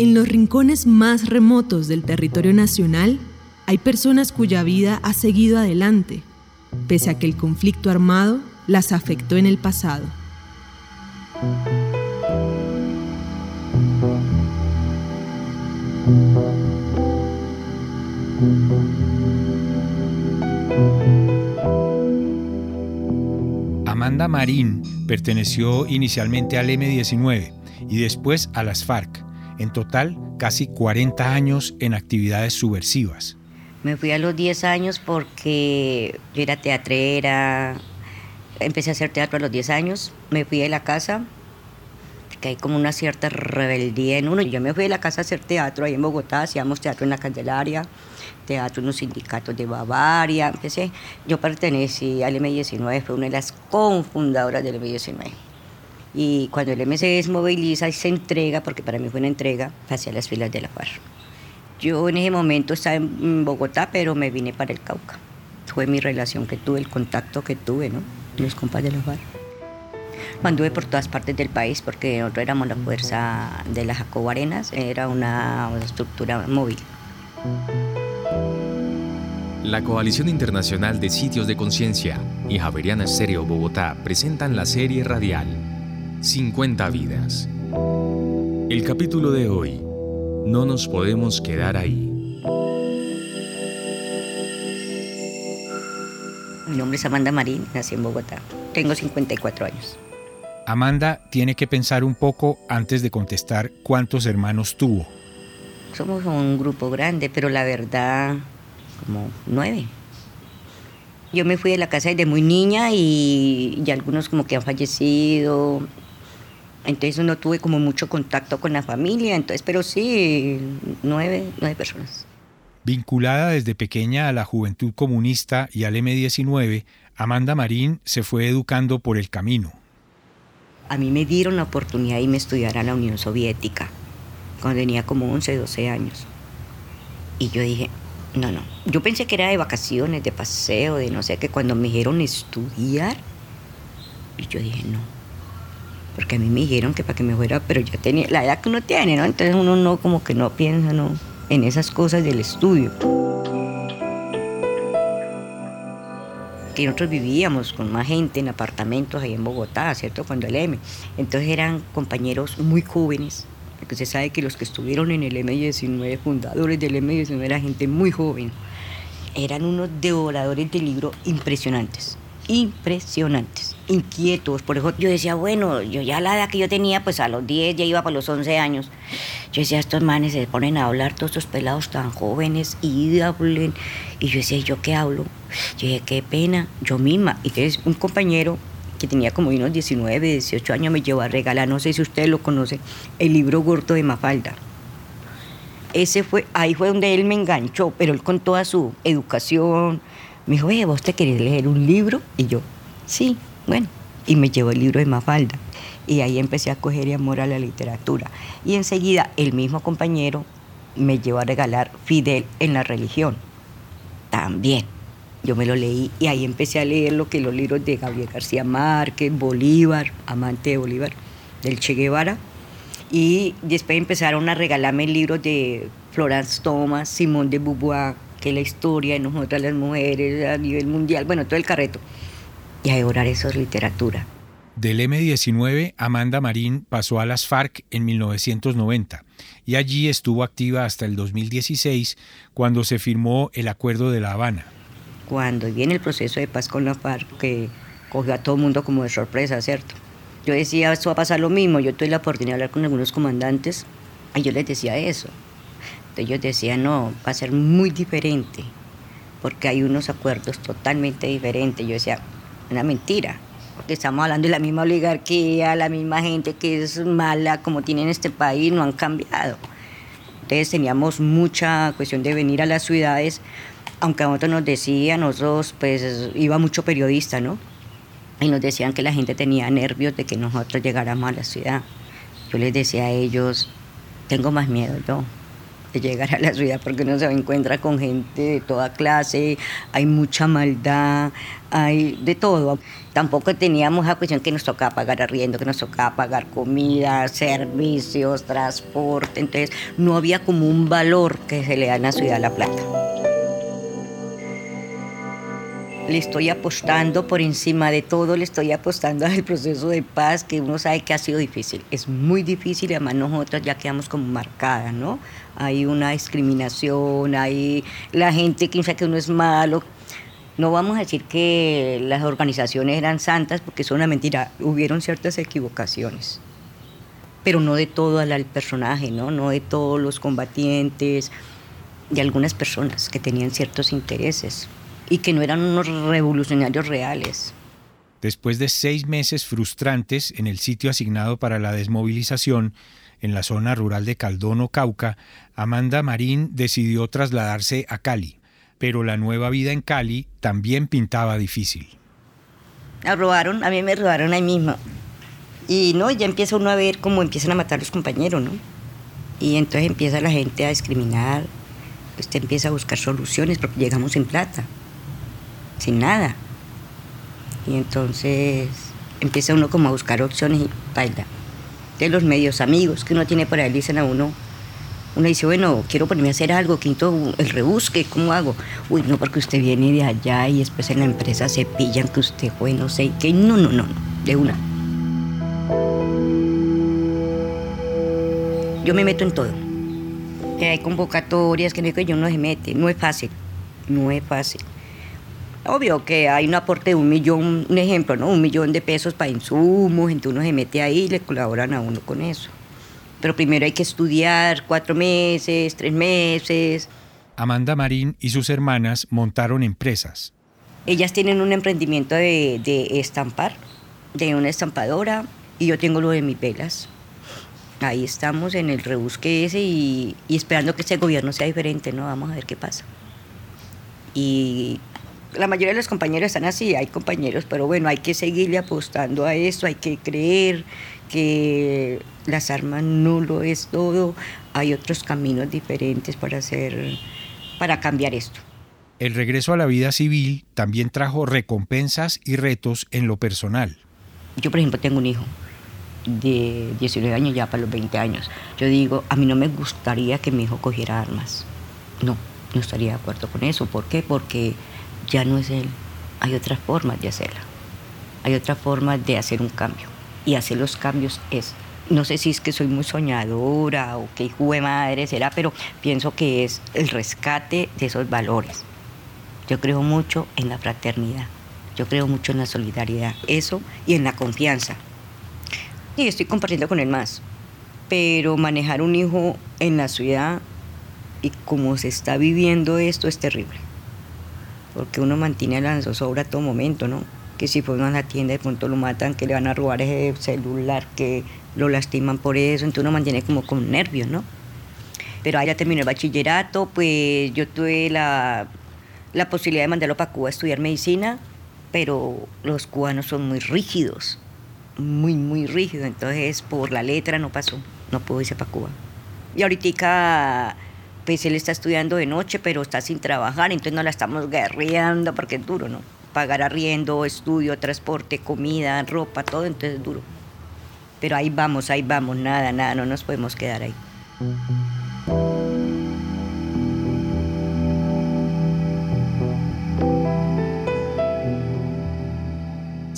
En los rincones más remotos del territorio nacional hay personas cuya vida ha seguido adelante, pese a que el conflicto armado las afectó en el pasado. Amanda Marín perteneció inicialmente al M-19 y después a las FARC. En total, casi 40 años en actividades subversivas. Me fui a los 10 años porque yo era teatrera, empecé a hacer teatro a los 10 años, me fui de la casa, que hay como una cierta rebeldía en uno. Yo me fui de la casa a hacer teatro ahí en Bogotá, hacíamos teatro en la Candelaria, teatro en los sindicatos de Bavaria, empecé. Yo pertenecí al M19, fue una de las cofundadoras del M19. Y cuando el M se desmoviliza y se entrega, porque para mí fue una entrega, hacia las filas de la FARC. Yo en ese momento estaba en Bogotá, pero me vine para el Cauca. Fue mi relación que tuve, el contacto que tuve, ¿no? Los compas de la FARC. Anduve por todas partes del país porque nosotros éramos la fuerza de las Jacobo Arenas, era una estructura móvil. La Coalición Internacional de Sitios de Conciencia y Javeriana Estéreo Bogotá presentan la serie radial 50 vidas. El capítulo de hoy, No nos podemos quedar ahí. Mi nombre es Amanda Marín, nací en Bogotá. Tengo 54 años. Amanda tiene que pensar un poco antes de contestar cuántos hermanos tuvo. Somos un grupo grande, pero la verdad, como nueve. Yo me fui de la casa desde muy niña y, y algunos como que han fallecido, entonces no tuve como mucho contacto con la familia, entonces, pero sí, nueve, nueve personas. Vinculada desde pequeña a la juventud comunista y al M-19, Amanda Marín se fue educando por el camino. A mí me dieron la oportunidad de irme a estudiar a la Unión Soviética, cuando tenía como 11, 12 años. Y yo dije, no, no. Yo pensé que era de vacaciones, de paseo, de no sé qué. Cuando me dijeron estudiar, y yo dije, no porque a mí me dijeron que para que me fuera, pero ya tenía la edad que uno tiene, ¿no? Entonces uno no como que no piensa ¿no? en esas cosas del estudio. Que nosotros vivíamos con más gente en apartamentos ahí en Bogotá, ¿cierto? Cuando el M. Entonces eran compañeros muy jóvenes, porque se sabe que los que estuvieron en el M19, fundadores del M19, era gente muy joven. Eran unos devoradores de libros impresionantes impresionantes, inquietos. Por eso yo decía, bueno, yo ya la edad que yo tenía, pues a los 10, ya iba para los 11 años. Yo decía, estos manes se ponen a hablar, todos estos pelados tan jóvenes, y hablen. Y yo decía, ¿yo qué hablo? Yo dije, qué pena, yo misma. Y entonces un compañero que tenía como unos 19, 18 años me llevó a regalar, no sé si ustedes lo conocen, el libro Gordo de Mafalda. Ese fue, ahí fue donde él me enganchó, pero él con toda su educación, me dijo, eh, ¿vos te querés leer un libro? Y yo, sí, bueno. Y me llevó el libro de Mafalda. Y ahí empecé a coger amor a la literatura. Y enseguida el mismo compañero me llevó a regalar Fidel en la religión. También. Yo me lo leí y ahí empecé a leer lo que los libros de Gabriel García Márquez, Bolívar, amante de Bolívar, del Che Guevara. Y después empezaron a regalarme libros de Florence Thomas, Simón de Beauvoir, que la historia de nosotras las mujeres a nivel mundial, bueno, todo el carreto. Y a devorar eso es literatura. Del M-19, Amanda Marín pasó a las FARC en 1990 y allí estuvo activa hasta el 2016 cuando se firmó el Acuerdo de La Habana. Cuando viene el proceso de paz con la FARC, que cogió a todo el mundo como de sorpresa, ¿cierto? Yo decía, esto va a pasar lo mismo, yo tuve la oportunidad de hablar con algunos comandantes y yo les decía eso, ellos decían, no, va a ser muy diferente, porque hay unos acuerdos totalmente diferentes. Yo decía, una mentira, porque estamos hablando de la misma oligarquía, la misma gente que es mala como tiene en este país, no han cambiado. Entonces teníamos mucha cuestión de venir a las ciudades, aunque a nosotros nos decían, nosotros pues iba mucho periodista, ¿no? Y nos decían que la gente tenía nervios de que nosotros llegáramos a la ciudad. Yo les decía a ellos, tengo más miedo yo, llegar a la ciudad porque uno se encuentra con gente de toda clase, hay mucha maldad, hay de todo. Tampoco teníamos la cuestión que nos tocaba pagar arriendo, que nos tocaba pagar comida, servicios, transporte, entonces no había como un valor que se le da en la ciudad de La Plata le estoy apostando por encima de todo, le estoy apostando al proceso de paz que uno sabe que ha sido difícil. Es muy difícil y además nosotros ya quedamos como marcadas, ¿no? Hay una discriminación, hay la gente que piensa que uno es malo. No vamos a decir que las organizaciones eran santas porque es una mentira, hubieron ciertas equivocaciones, pero no de todo el personaje, ¿no? No de todos los combatientes, de algunas personas que tenían ciertos intereses y que no eran unos revolucionarios reales. Después de seis meses frustrantes en el sitio asignado para la desmovilización, en la zona rural de Caldono, Cauca, Amanda Marín decidió trasladarse a Cali, pero la nueva vida en Cali también pintaba difícil. La robaron, a mí me robaron ahí mismo. Y no, ya empieza uno a ver cómo empiezan a matar los compañeros, ¿no? Y entonces empieza la gente a discriminar, usted empieza a buscar soluciones porque llegamos sin plata sin nada. Y entonces empieza uno como a buscar opciones y baila. De los medios amigos que uno tiene por ahí dicen a uno, uno dice, bueno, quiero ponerme a hacer algo, quinto, el rebusque, ¿cómo hago? Uy, no, porque usted viene de allá y después en la empresa se pillan que usted fue, no sé qué. No, no, no, no, de una. Yo me meto en todo. Que hay convocatorias, que yo no se mete. No es fácil, no es fácil. Obvio que hay un aporte de un millón, un ejemplo, ¿no? Un millón de pesos para insumos, entonces uno se mete ahí y le colaboran a uno con eso. Pero primero hay que estudiar cuatro meses, tres meses. Amanda Marín y sus hermanas montaron empresas. Ellas tienen un emprendimiento de, estampar, de una estampadora, y yo tengo lo de mis velas. Ahí estamos en el rebusque ese y, y esperando que este gobierno sea diferente, ¿no? Vamos a ver qué pasa. Y la mayoría de los compañeros están así, hay compañeros, pero bueno, hay que seguirle apostando a eso, hay que creer que las armas no lo es todo, hay otros caminos diferentes para hacer, para cambiar esto. El regreso a la vida civil también trajo recompensas y retos en lo personal. Yo, por ejemplo, tengo un hijo de 19 años ya para los 20 años. Yo digo, a mí no me gustaría que mi hijo cogiera armas. No, no estaría de acuerdo con eso. ¿Por qué? Porque ya no es él. Hay otras formas de hacerla. Hay otras formas de hacer un cambio. Y hacer los cambios es, no sé si es que soy muy soñadora o que hijo de madre será, pero pienso que es el rescate de esos valores. Yo creo mucho en la fraternidad. Yo creo mucho en la solidaridad. Eso y en la confianza. Y estoy compartiendo con él más. Pero manejar un hijo en la ciudad y como se está viviendo esto es terrible porque uno mantiene la zozobra a todo momento, ¿no? Que si fue a la tienda de pronto lo matan, que le van a robar ese celular, que lo lastiman por eso, entonces uno mantiene como con nervios, ¿no? Pero allá terminó el bachillerato, pues yo tuve la, la posibilidad de mandarlo para Cuba a estudiar medicina, pero los cubanos son muy rígidos, muy, muy rígidos, entonces por la letra no pasó, no pudo irse para Cuba. Y ahorita pues él está estudiando de noche, pero está sin trabajar, entonces no la estamos guerreando porque es duro, ¿no? Pagar arriendo, estudio, transporte, comida, ropa, todo, entonces es duro. Pero ahí vamos, ahí vamos, nada, nada, no nos podemos quedar ahí.